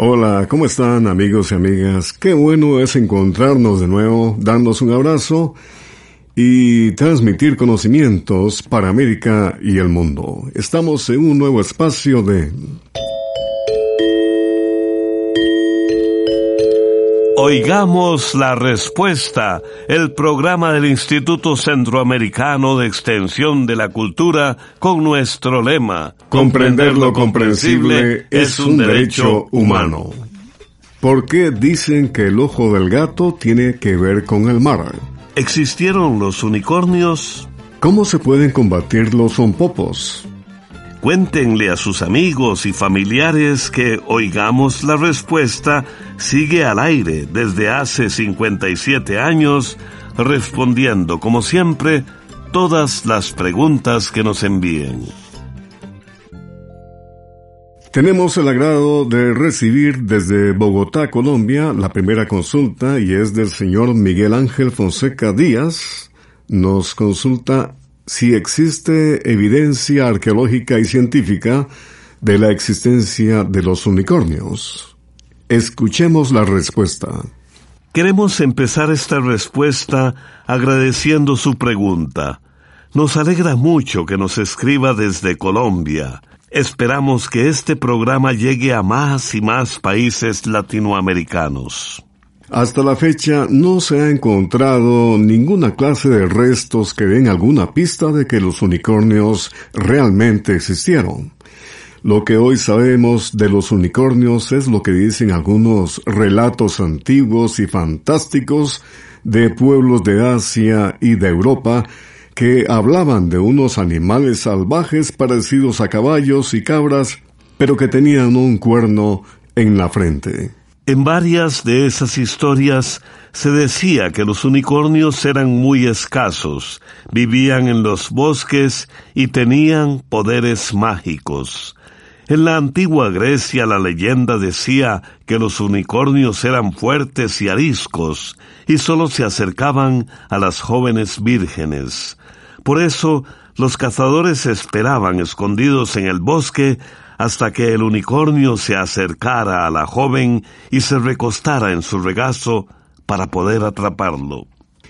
Hola, ¿cómo están amigos y amigas? Qué bueno es encontrarnos de nuevo, darnos un abrazo y transmitir conocimientos para América y el mundo. Estamos en un nuevo espacio de Oigamos la respuesta, el programa del Instituto Centroamericano de Extensión de la Cultura con nuestro lema, Comprender lo comprensible es un derecho humano. ¿Por qué dicen que el ojo del gato tiene que ver con el mar? ¿Existieron los unicornios? ¿Cómo se pueden combatir los zompopos? Cuéntenle a sus amigos y familiares que Oigamos la Respuesta sigue al aire desde hace 57 años, respondiendo, como siempre, todas las preguntas que nos envíen. Tenemos el agrado de recibir desde Bogotá, Colombia, la primera consulta y es del señor Miguel Ángel Fonseca Díaz. Nos consulta si existe evidencia arqueológica y científica de la existencia de los unicornios. Escuchemos la respuesta. Queremos empezar esta respuesta agradeciendo su pregunta. Nos alegra mucho que nos escriba desde Colombia. Esperamos que este programa llegue a más y más países latinoamericanos. Hasta la fecha no se ha encontrado ninguna clase de restos que den alguna pista de que los unicornios realmente existieron. Lo que hoy sabemos de los unicornios es lo que dicen algunos relatos antiguos y fantásticos de pueblos de Asia y de Europa que hablaban de unos animales salvajes parecidos a caballos y cabras, pero que tenían un cuerno en la frente. En varias de esas historias se decía que los unicornios eran muy escasos, vivían en los bosques y tenían poderes mágicos. En la antigua Grecia la leyenda decía que los unicornios eran fuertes y ariscos y sólo se acercaban a las jóvenes vírgenes. Por eso los cazadores esperaban escondidos en el bosque hasta que el unicornio se acercara a la joven y se recostara en su regazo para poder atraparlo.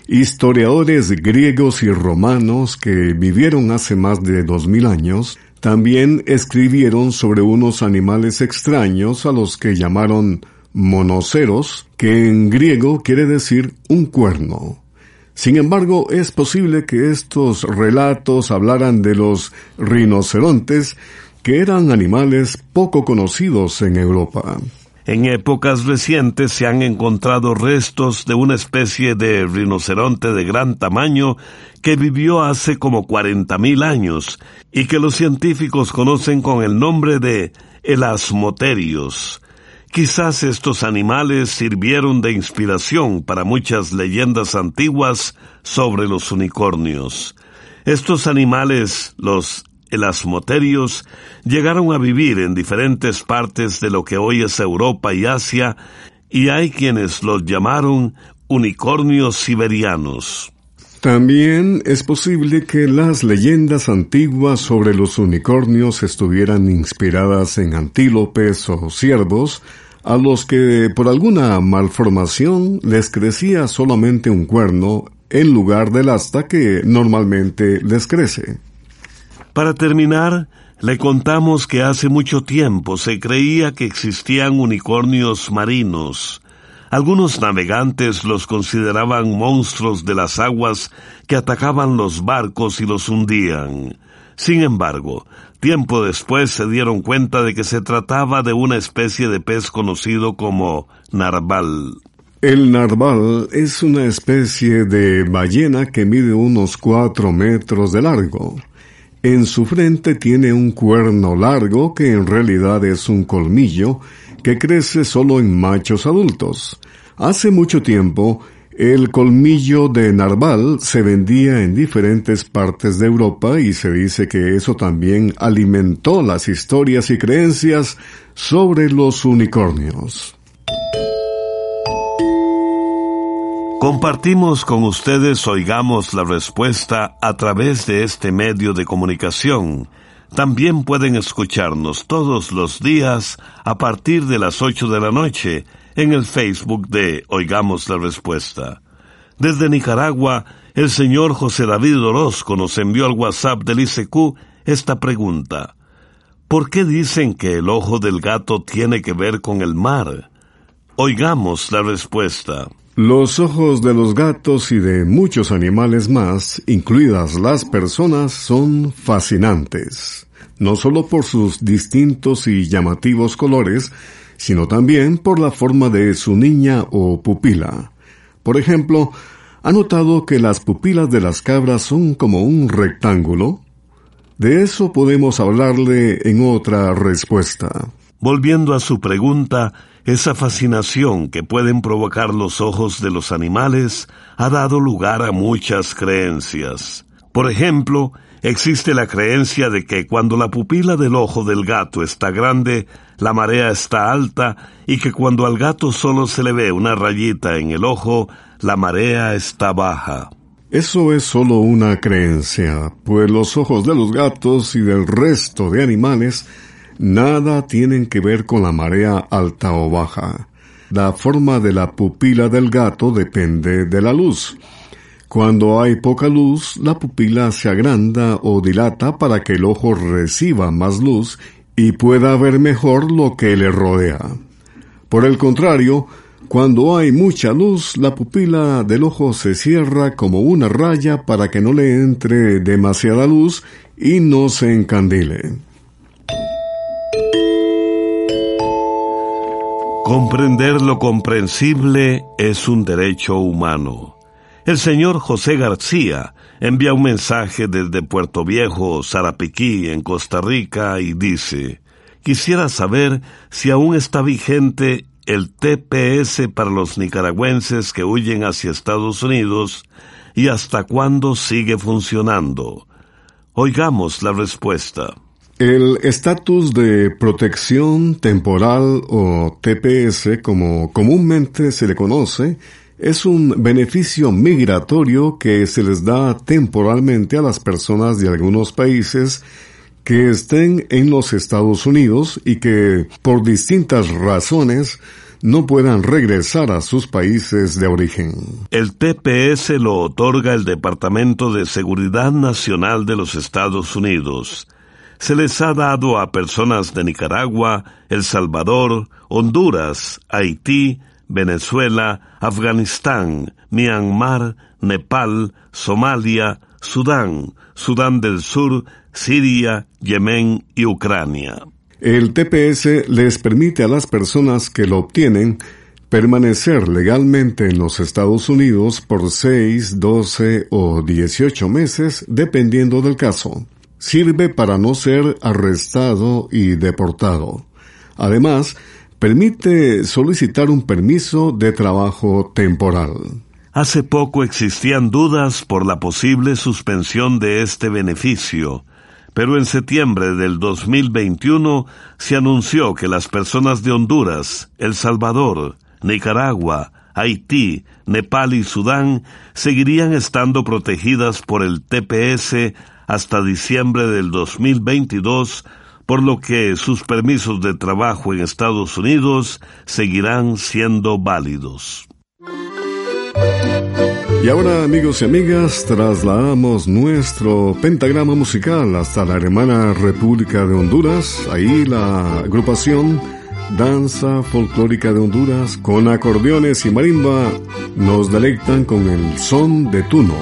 Historiadores griegos y romanos que vivieron hace más de dos mil años también escribieron sobre unos animales extraños a los que llamaron monoceros, que en griego quiere decir un cuerno. Sin embargo, es posible que estos relatos hablaran de los rinocerontes que eran animales poco conocidos en Europa. En épocas recientes se han encontrado restos de una especie de rinoceronte de gran tamaño que vivió hace como 40.000 años y que los científicos conocen con el nombre de elasmoterios. Quizás estos animales sirvieron de inspiración para muchas leyendas antiguas sobre los unicornios. Estos animales, los elasmoterios llegaron a vivir en diferentes partes de lo que hoy es Europa y Asia, y hay quienes los llamaron unicornios siberianos. También es posible que las leyendas antiguas sobre los unicornios estuvieran inspiradas en antílopes o ciervos, a los que por alguna malformación les crecía solamente un cuerno en lugar del asta que normalmente les crece. Para terminar, Le contamos que hace mucho tiempo se creía que existían unicornios marinos. Algunos navegantes los consideraban monstruos de las aguas que atacaban los barcos y los hundían. Sin embargo, tiempo después se dieron cuenta de que se trataba de una especie de pez conocido como narval. El narval es una especie de ballena que mide unos cuatro metros de largo. En su frente tiene un cuerno largo que en realidad es un colmillo que crece solo en machos adultos. Hace mucho tiempo, el colmillo de narval se vendía en diferentes partes de Europa y se dice que eso también alimentó las historias y creencias sobre los unicornios. Compartimos con ustedes Oigamos la Respuesta a través de este medio de comunicación. También pueden escucharnos todos los días a partir de las ocho de la noche en el Facebook de Oigamos la Respuesta. Desde Nicaragua, el señor José David Orozco nos envió al WhatsApp del ICQ esta pregunta. ¿Por qué dicen que el ojo del gato tiene que ver con el mar? Oigamos la respuesta. Los ojos de los gatos y de muchos animales más, incluidas las personas, son fascinantes, no solo por sus distintos y llamativos colores, sino también por la forma de su niña o pupila. Por ejemplo, ¿ha notado que las pupilas de las cabras son como un rectángulo? De eso podemos hablarle en otra respuesta. Volviendo a su pregunta, esa fascinación que pueden provocar los ojos de los animales ha dado lugar a muchas creencias. Por ejemplo, existe la creencia de que cuando la pupila del ojo del gato está grande, la marea está alta y que cuando al gato solo se le ve una rayita en el ojo, la marea está baja. Eso es solo una creencia, pues los ojos de los gatos y del resto de animales nada tienen que ver con la marea alta o baja. La forma de la pupila del gato depende de la luz. Cuando hay poca luz, la pupila se agranda o dilata para que el ojo reciba más luz y pueda ver mejor lo que le rodea. Por el contrario, cuando hay mucha luz, la pupila del ojo se cierra como una raya para que no le entre demasiada luz y no se encandile. Comprender lo comprensible es un derecho humano. El señor José García envía un mensaje desde Puerto Viejo, Sarapiquí, en Costa Rica, y dice, quisiera saber si aún está vigente el TPS para los nicaragüenses que huyen hacia Estados Unidos y hasta cuándo sigue funcionando. Oigamos la respuesta. El estatus de protección temporal o TPS, como comúnmente se le conoce, es un beneficio migratorio que se les da temporalmente a las personas de algunos países que estén en los Estados Unidos y que, por distintas razones, no puedan regresar a sus países de origen. El TPS lo otorga el Departamento de Seguridad Nacional de los Estados Unidos se les ha dado a personas de Nicaragua, El Salvador, Honduras, Haití, Venezuela, Afganistán, Myanmar, Nepal, Somalia, Sudán, Sudán del Sur, Siria, Yemen y Ucrania. El TPS les permite a las personas que lo obtienen permanecer legalmente en los Estados Unidos por 6, 12 o 18 meses, dependiendo del caso sirve para no ser arrestado y deportado. Además, permite solicitar un permiso de trabajo temporal. Hace poco existían dudas por la posible suspensión de este beneficio, pero en septiembre del 2021 se anunció que las personas de Honduras, El Salvador, Nicaragua, Haití, Nepal y Sudán seguirían estando protegidas por el TPS hasta diciembre del 2022, por lo que sus permisos de trabajo en Estados Unidos seguirán siendo válidos. Y ahora, amigos y amigas, trasladamos nuestro pentagrama musical hasta la hermana República de Honduras. Ahí la agrupación Danza Folclórica de Honduras con acordeones y marimba nos delectan con el son de Tuno.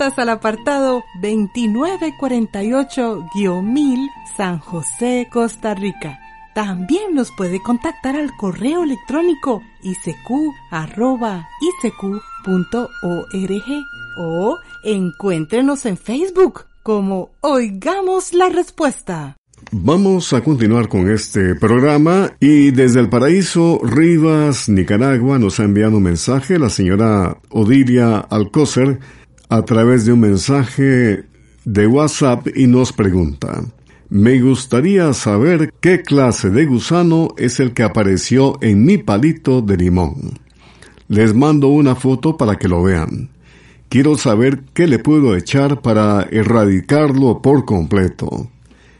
Al apartado 2948-1000 San José, Costa Rica. También nos puede contactar al correo electrónico isq.org o encuéntrenos en Facebook como Oigamos la Respuesta. Vamos a continuar con este programa y desde el paraíso Rivas, Nicaragua, nos ha enviado un mensaje la señora Odilia Alcócer a través de un mensaje de WhatsApp y nos pregunta, me gustaría saber qué clase de gusano es el que apareció en mi palito de limón. Les mando una foto para que lo vean. Quiero saber qué le puedo echar para erradicarlo por completo.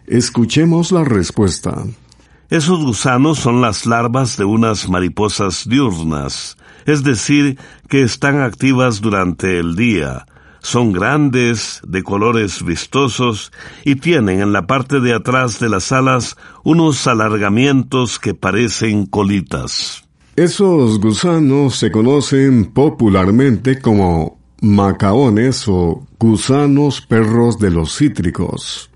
Escuchemos la respuesta. Esos gusanos son las larvas de unas mariposas diurnas, es decir, que están activas durante el día, son grandes, de colores vistosos y tienen en la parte de atrás de las alas unos alargamientos que parecen colitas. Esos gusanos se conocen popularmente como macaones o gusanos perros de los cítricos.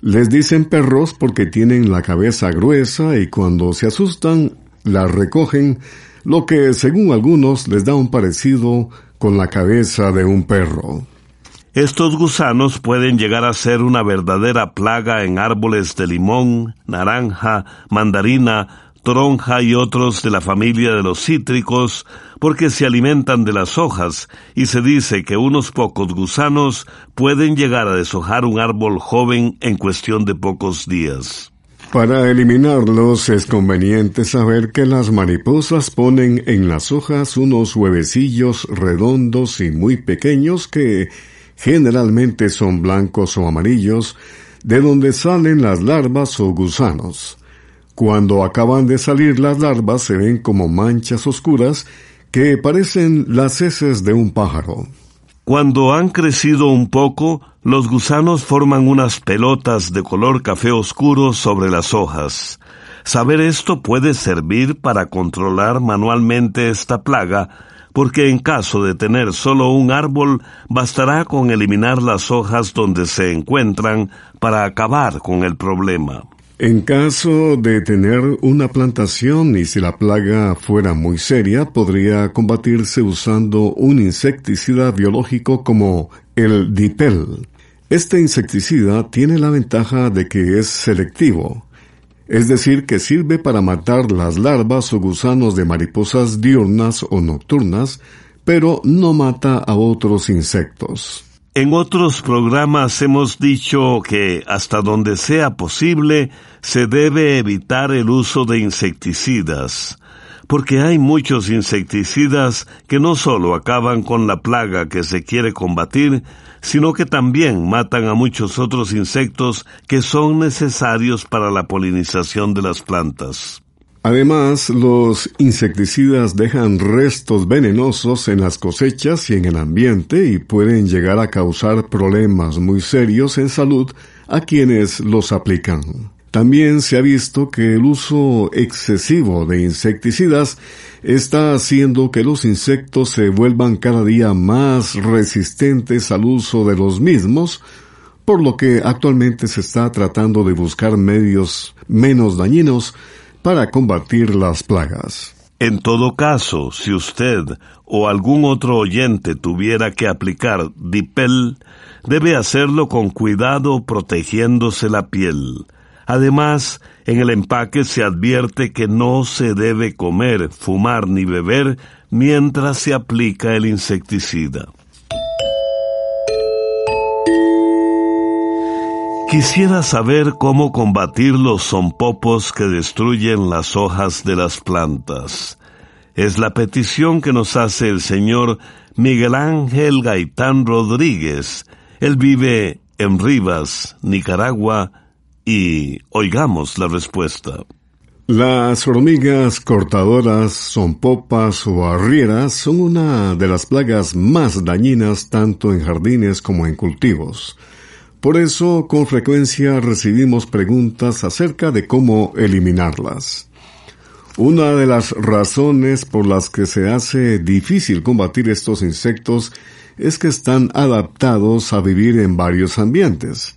Les dicen perros porque tienen la cabeza gruesa y cuando se asustan la recogen, lo que según algunos les da un parecido con la cabeza de un perro. Estos gusanos pueden llegar a ser una verdadera plaga en árboles de limón, naranja, mandarina, toronja y otros de la familia de los cítricos, porque se alimentan de las hojas, y se dice que unos pocos gusanos pueden llegar a deshojar un árbol joven en cuestión de pocos días. Para eliminarlos es conveniente saber que las mariposas ponen en las hojas unos huevecillos redondos y muy pequeños que generalmente son blancos o amarillos, de donde salen las larvas o gusanos. Cuando acaban de salir las larvas se ven como manchas oscuras que parecen las heces de un pájaro. Cuando han crecido un poco, los gusanos forman unas pelotas de color café oscuro sobre las hojas. Saber esto puede servir para controlar manualmente esta plaga, porque en caso de tener solo un árbol, bastará con eliminar las hojas donde se encuentran para acabar con el problema. En caso de tener una plantación y si la plaga fuera muy seria, podría combatirse usando un insecticida biológico como el dipel. Este insecticida tiene la ventaja de que es selectivo, es decir, que sirve para matar las larvas o gusanos de mariposas diurnas o nocturnas, pero no mata a otros insectos. En otros programas hemos dicho que hasta donde sea posible se debe evitar el uso de insecticidas, porque hay muchos insecticidas que no solo acaban con la plaga que se quiere combatir, sino que también matan a muchos otros insectos que son necesarios para la polinización de las plantas. Además, los insecticidas dejan restos venenosos en las cosechas y en el ambiente y pueden llegar a causar problemas muy serios en salud a quienes los aplican. También se ha visto que el uso excesivo de insecticidas está haciendo que los insectos se vuelvan cada día más resistentes al uso de los mismos, por lo que actualmente se está tratando de buscar medios menos dañinos para combatir las plagas. En todo caso, si usted o algún otro oyente tuviera que aplicar dipel, debe hacerlo con cuidado protegiéndose la piel. Además, en el empaque se advierte que no se debe comer, fumar ni beber mientras se aplica el insecticida. Quisiera saber cómo combatir los zompopos que destruyen las hojas de las plantas. Es la petición que nos hace el señor Miguel Ángel Gaitán Rodríguez. Él vive en Rivas, Nicaragua, y oigamos la respuesta. Las hormigas cortadoras, zompopas o arrieras son una de las plagas más dañinas tanto en jardines como en cultivos. Por eso, con frecuencia recibimos preguntas acerca de cómo eliminarlas. Una de las razones por las que se hace difícil combatir estos insectos es que están adaptados a vivir en varios ambientes.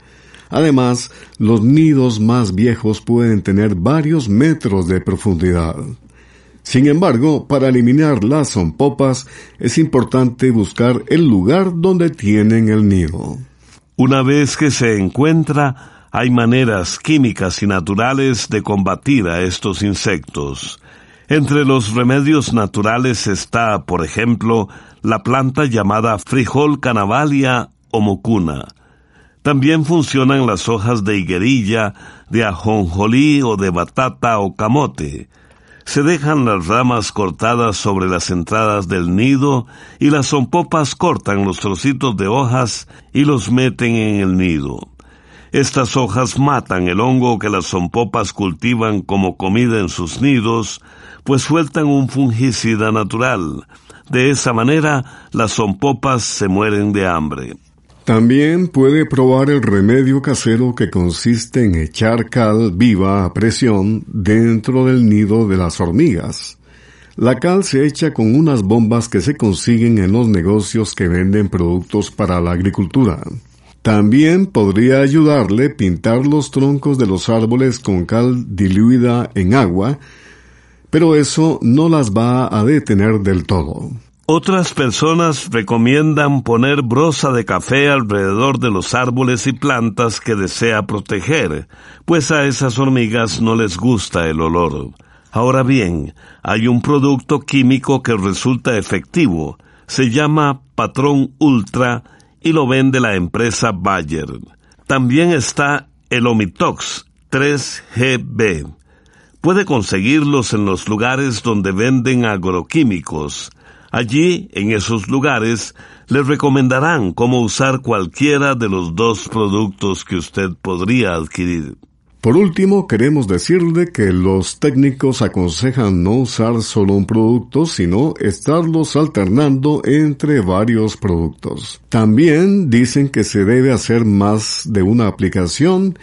Además, los nidos más viejos pueden tener varios metros de profundidad. Sin embargo, para eliminar las zompopas es importante buscar el lugar donde tienen el nido. Una vez que se encuentra, hay maneras químicas y naturales de combatir a estos insectos. Entre los remedios naturales está, por ejemplo, la planta llamada frijol canavalia o mucuna. También funcionan las hojas de higuerilla, de ajonjolí o de batata o camote. Se dejan las ramas cortadas sobre las entradas del nido y las zompopas cortan los trocitos de hojas y los meten en el nido. Estas hojas matan el hongo que las zompopas cultivan como comida en sus nidos, pues sueltan un fungicida natural. De esa manera, las zompopas se mueren de hambre. También puede probar el remedio casero que consiste en echar cal viva a presión dentro del nido de las hormigas. La cal se echa con unas bombas que se consiguen en los negocios que venden productos para la agricultura. También podría ayudarle pintar los troncos de los árboles con cal diluida en agua, pero eso no las va a detener del todo. Otras personas recomiendan poner brosa de café alrededor de los árboles y plantas que desea proteger, pues a esas hormigas no les gusta el olor. Ahora bien, hay un producto químico que resulta efectivo. Se llama Patrón Ultra y lo vende la empresa Bayer. También está el Omitox 3GB. Puede conseguirlos en los lugares donde venden agroquímicos. Allí, en esos lugares, le recomendarán cómo usar cualquiera de los dos productos que usted podría adquirir. Por último, queremos decirle que los técnicos aconsejan no usar solo un producto, sino estarlos alternando entre varios productos. También dicen que se debe hacer más de una aplicación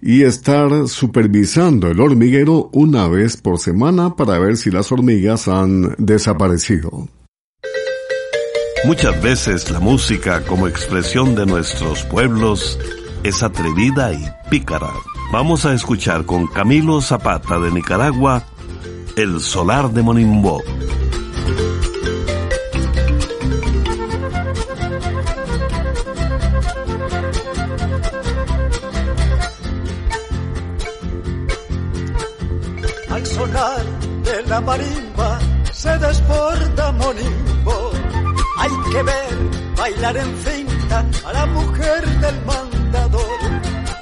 y estar supervisando el hormiguero una vez por semana para ver si las hormigas han desaparecido. Muchas veces la música como expresión de nuestros pueblos es atrevida y pícara. Vamos a escuchar con Camilo Zapata de Nicaragua El Solar de Monimbó. Al de la marimba se desborda Monimbo hay que ver bailar en cinta a la mujer del mandador.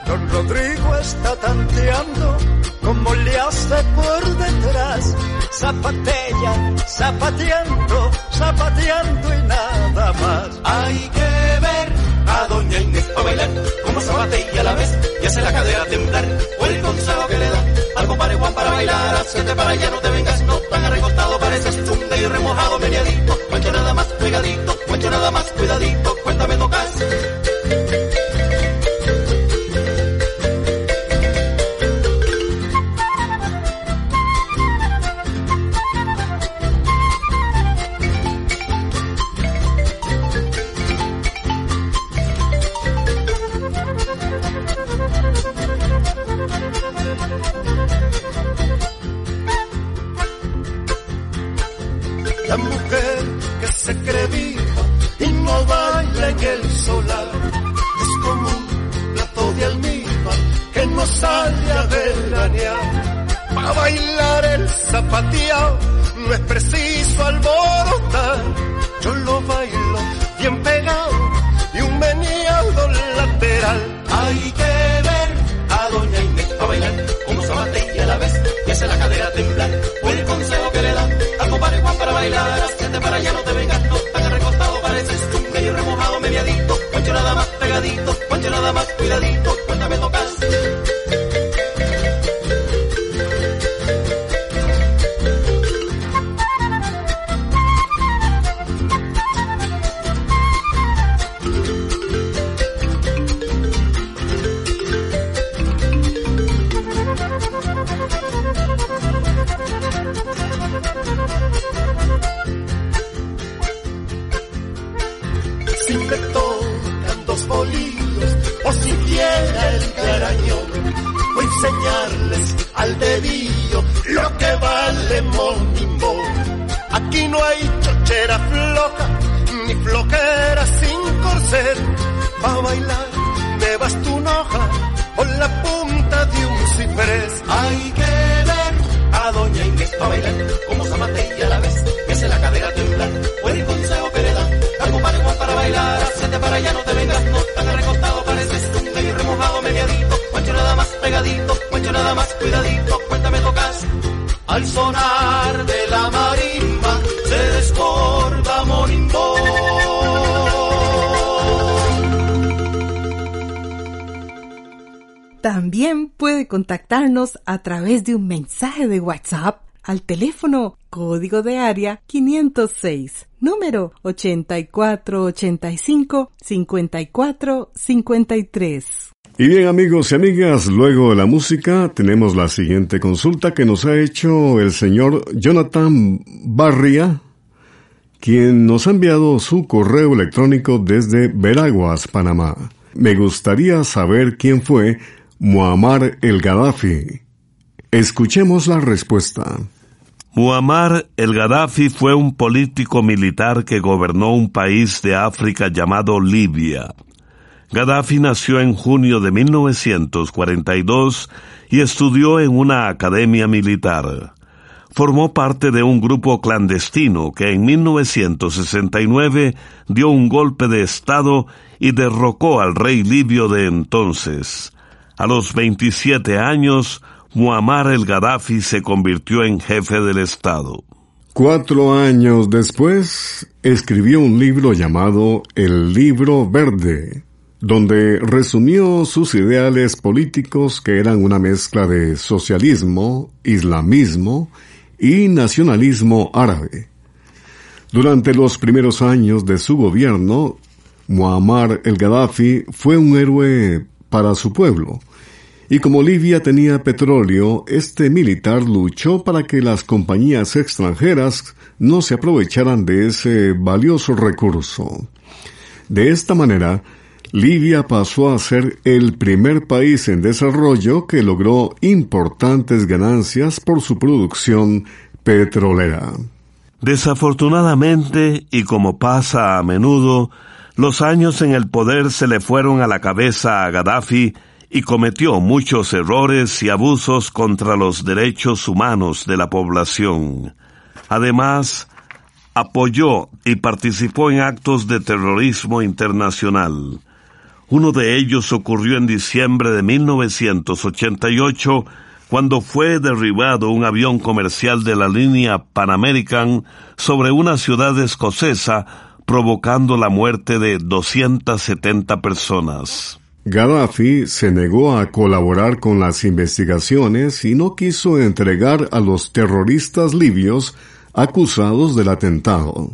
Don Rodrigo está tanteando como le hace por detrás. Zapatea, zapateando, zapateando y nada más. Hay que ver a doña Inés a bailar, como zapatea a la vez y hace la cadera temblar. O el consejo que le da al compadre para bailar, hacete para allá, no te vengas, no tan recostado, pareces un y remojado, mediadito, cuento nada más, pegadito, cuento nada más, cuidadito, cuéntame tocas. Que no sale a veranear. Para bailar el zapateado no es preciso alborotar. Yo lo bailo bien pegado y un meneado lateral. Hay que ver a doña Inés a bailar, como zapatea a la vez y hace la cadera temblar. O el consejo que le da al compadre Juan para bailar, hacete para allá, no te vengas, no tan recostado, pareces un medio remojado, mediadito, cuento nada más, pegadito, cuento nada más, cuidadito, cuéntame tocas. O si viera el carañón, voy a enseñarles al dedillo lo que vale monimbo. Aquí no hay chochera floja ni flojera sin corset. Pa' bailar me vas tu hoja o la punta de un ciprés. Hay que ver a doña Inés a bailar, como zapatea a la vez, que hace la cadera temblar. O el consejo que le da al compadre Juan para bailar, hacete para allá, no te vengas, no tan recostado, pareces un remojado, mediadito, cuento nada más, pegadito, cuento nada más, cuidadito, cuéntame tocas. Al sonar de la marimba, se desborda morimbón. También puede contactarnos a través de un mensaje de WhatsApp al teléfono código de área 506, número 8485-5453. Y bien amigos y amigas, luego de la música tenemos la siguiente consulta que nos ha hecho el señor Jonathan Barria, quien nos ha enviado su correo electrónico desde Veraguas, Panamá. Me gustaría saber quién fue Muammar el Gaddafi. Escuchemos la respuesta. Muammar el Gaddafi fue un político militar que gobernó un país de África llamado Libia. Gaddafi nació en junio de 1942 y estudió en una academia militar. Formó parte de un grupo clandestino que en 1969 dio un golpe de Estado y derrocó al rey libio de entonces. A los 27 años, Muammar el Gaddafi se convirtió en jefe del Estado. Cuatro años después, escribió un libro llamado El Libro Verde, donde resumió sus ideales políticos que eran una mezcla de socialismo, islamismo y nacionalismo árabe. Durante los primeros años de su gobierno, Muammar el Gaddafi fue un héroe para su pueblo, y como Libia tenía petróleo, este militar luchó para que las compañías extranjeras no se aprovecharan de ese valioso recurso. De esta manera, Libia pasó a ser el primer país en desarrollo que logró importantes ganancias por su producción petrolera. Desafortunadamente, y como pasa a menudo, los años en el poder se le fueron a la cabeza a Gaddafi y cometió muchos errores y abusos contra los derechos humanos de la población. Además, apoyó y participó en actos de terrorismo internacional. Uno de ellos ocurrió en diciembre de 1988, cuando fue derribado un avión comercial de la línea Pan American sobre una ciudad escocesa, provocando la muerte de 270 personas. Gaddafi se negó a colaborar con las investigaciones y no quiso entregar a los terroristas libios acusados del atentado.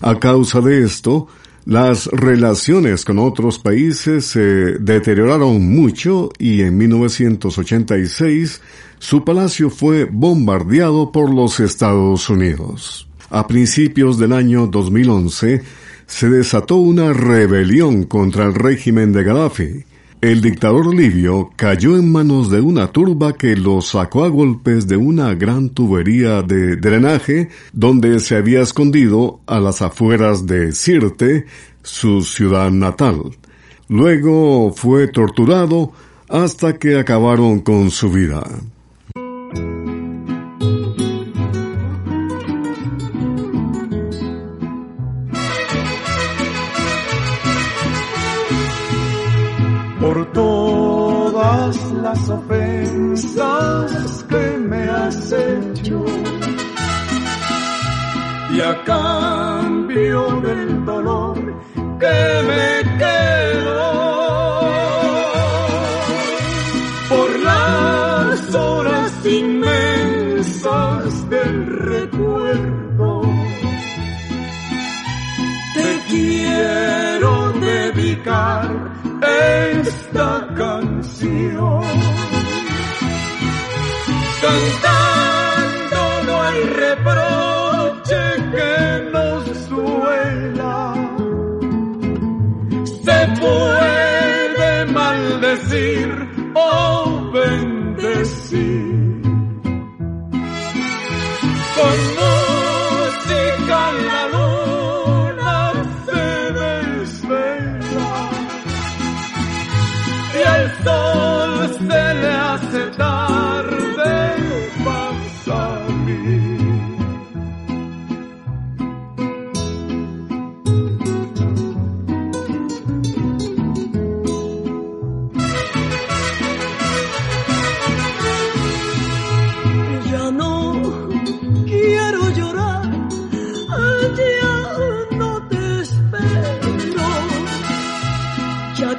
A causa de esto, las relaciones con otros países se deterioraron mucho y en 1986 su palacio fue bombardeado por los Estados Unidos. A principios del año 2011 se desató una rebelión contra el régimen de Gaddafi. El dictador libio cayó en manos de una turba que lo sacó a golpes de una gran tubería de drenaje donde se había escondido a las afueras de Sirte, su ciudad natal. Luego fue torturado hasta que acabaron con su vida. Por todas las ofensas que me has hecho. Y a cambio del dolor que me quedo por las horas inmensas del recuerdo, te quiero dedicar esta canción. Cantando no hay reproche que nos duela. Se puede maldecir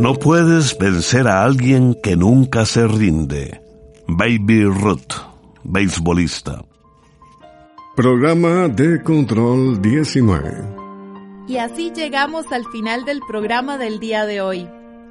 No puedes vencer a alguien que nunca se rinde. Baby Ruth, beisbolista. Programa de Control 19. Y así llegamos al final del programa del día de hoy.